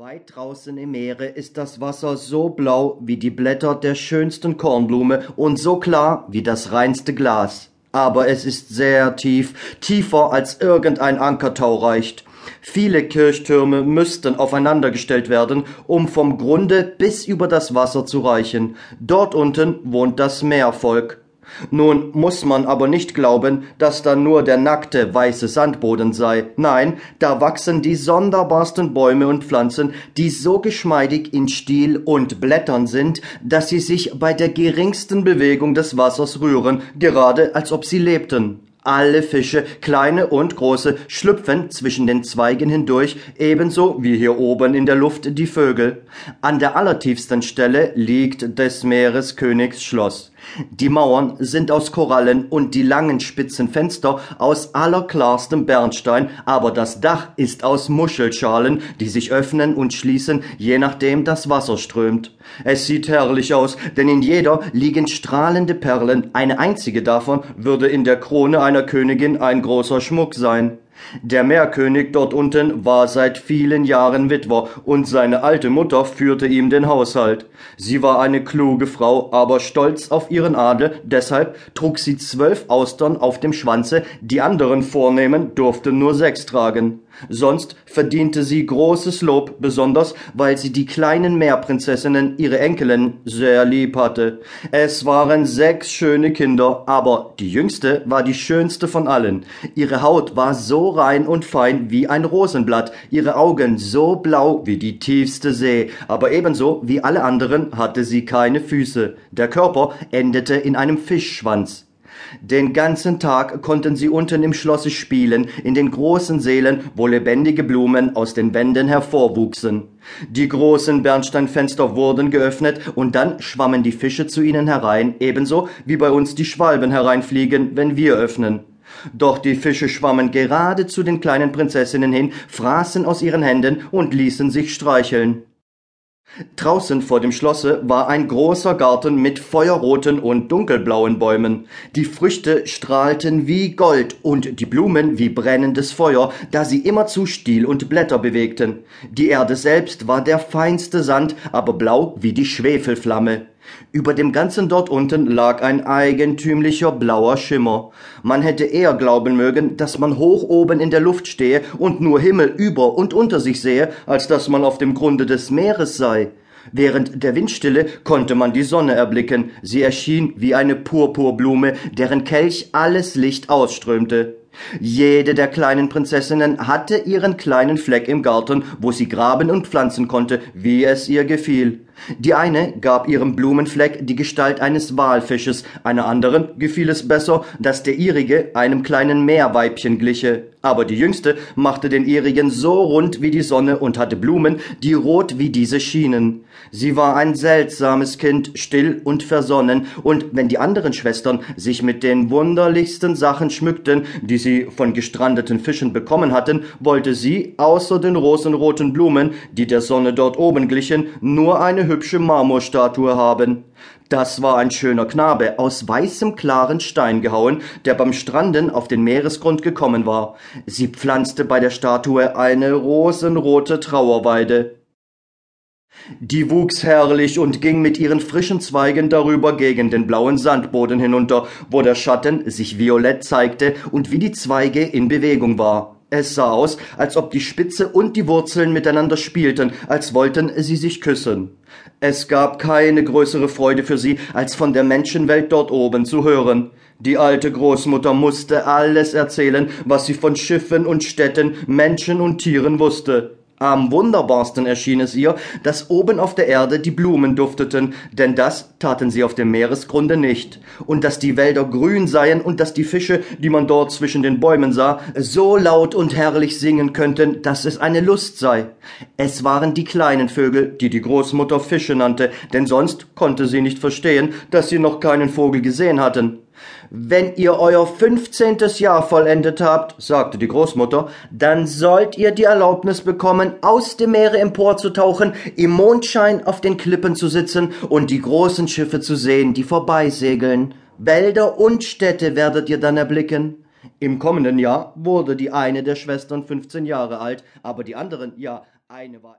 Weit draußen im Meere ist das Wasser so blau wie die Blätter der schönsten Kornblume und so klar wie das reinste Glas. Aber es ist sehr tief, tiefer als irgendein Ankertau reicht. Viele Kirchtürme müssten aufeinandergestellt werden, um vom Grunde bis über das Wasser zu reichen. Dort unten wohnt das Meervolk. Nun muss man aber nicht glauben, dass da nur der nackte weiße Sandboden sei. Nein, da wachsen die sonderbarsten Bäume und Pflanzen, die so geschmeidig in Stiel und Blättern sind, dass sie sich bei der geringsten Bewegung des Wassers rühren, gerade als ob sie lebten. Alle Fische, kleine und große, schlüpfen zwischen den Zweigen hindurch, ebenso wie hier oben in der Luft die Vögel. An der allertiefsten Stelle liegt des Meeres Königs Schloss. Die Mauern sind aus Korallen und die langen spitzen Fenster aus allerklarstem Bernstein, aber das Dach ist aus Muschelschalen, die sich öffnen und schließen, je nachdem das Wasser strömt. Es sieht herrlich aus, denn in jeder liegen strahlende Perlen, eine einzige davon würde in der Krone einer Königin ein großer Schmuck sein. Der Meerkönig dort unten war seit vielen Jahren Witwer, und seine alte Mutter führte ihm den Haushalt. Sie war eine kluge Frau, aber stolz auf ihren Adel, deshalb trug sie zwölf Austern auf dem Schwanze, die anderen Vornehmen durften nur sechs tragen. Sonst verdiente sie großes Lob, besonders weil sie die kleinen Meerprinzessinnen, ihre Enkelin, sehr lieb hatte. Es waren sechs schöne Kinder, aber die jüngste war die schönste von allen. Ihre Haut war so rein und fein wie ein Rosenblatt, ihre Augen so blau wie die tiefste See, aber ebenso wie alle anderen hatte sie keine Füße. Der Körper endete in einem Fischschwanz. Den ganzen Tag konnten sie unten im Schlosse spielen, in den großen Sälen, wo lebendige Blumen aus den Wänden hervorwuchsen. Die großen Bernsteinfenster wurden geöffnet, und dann schwammen die Fische zu ihnen herein, ebenso wie bei uns die Schwalben hereinfliegen, wenn wir öffnen. Doch die Fische schwammen gerade zu den kleinen Prinzessinnen hin, fraßen aus ihren Händen und ließen sich streicheln. Draußen vor dem Schlosse war ein großer Garten mit feuerroten und dunkelblauen Bäumen. Die Früchte strahlten wie Gold und die Blumen wie brennendes Feuer, da sie immerzu Stiel und Blätter bewegten. Die Erde selbst war der feinste Sand, aber blau wie die Schwefelflamme. Über dem ganzen dort unten lag ein eigentümlicher blauer Schimmer. Man hätte eher glauben mögen, dass man hoch oben in der Luft stehe und nur Himmel über und unter sich sehe, als dass man auf dem Grunde des Meeres sei. Während der Windstille konnte man die Sonne erblicken. Sie erschien wie eine Purpurblume, deren Kelch alles Licht ausströmte. Jede der kleinen Prinzessinnen hatte ihren kleinen Fleck im Garten, wo sie graben und pflanzen konnte, wie es ihr gefiel. Die eine gab ihrem Blumenfleck die Gestalt eines Walfisches, einer anderen gefiel es besser, dass der ihrige einem kleinen Meerweibchen gliche. Aber die jüngste machte den ihrigen so rund wie die Sonne und hatte Blumen, die rot wie diese schienen. Sie war ein seltsames Kind, still und versonnen, und wenn die anderen Schwestern sich mit den wunderlichsten Sachen schmückten, die sie von gestrandeten Fischen bekommen hatten, wollte sie, außer den rosenroten Blumen, die der Sonne dort oben glichen, nur eine hübsche Marmorstatue haben. Das war ein schöner Knabe, aus weißem klaren Stein gehauen, der beim Stranden auf den Meeresgrund gekommen war. Sie pflanzte bei der Statue eine rosenrote Trauerweide. Die wuchs herrlich und ging mit ihren frischen Zweigen darüber gegen den blauen Sandboden hinunter, wo der Schatten sich violett zeigte und wie die Zweige in Bewegung war. Es sah aus, als ob die Spitze und die Wurzeln miteinander spielten, als wollten sie sich küssen. Es gab keine größere Freude für sie, als von der Menschenwelt dort oben zu hören. Die alte Großmutter musste alles erzählen, was sie von Schiffen und Städten, Menschen und Tieren wusste. Am wunderbarsten erschien es ihr, dass oben auf der Erde die Blumen dufteten, denn das taten sie auf dem Meeresgrunde nicht, und dass die Wälder grün seien und dass die Fische, die man dort zwischen den Bäumen sah, so laut und herrlich singen könnten, dass es eine Lust sei. Es waren die kleinen Vögel, die die Großmutter Fische nannte, denn sonst konnte sie nicht verstehen, dass sie noch keinen Vogel gesehen hatten. Wenn ihr euer fünfzehntes Jahr vollendet habt, sagte die Großmutter, dann sollt ihr die Erlaubnis bekommen, aus dem Meere emporzutauchen, im Mondschein auf den Klippen zu sitzen und die großen Schiffe zu sehen, die vorbeisegeln. Wälder und Städte werdet ihr dann erblicken. Im kommenden Jahr wurde die eine der Schwestern fünfzehn Jahre alt, aber die anderen, ja, eine war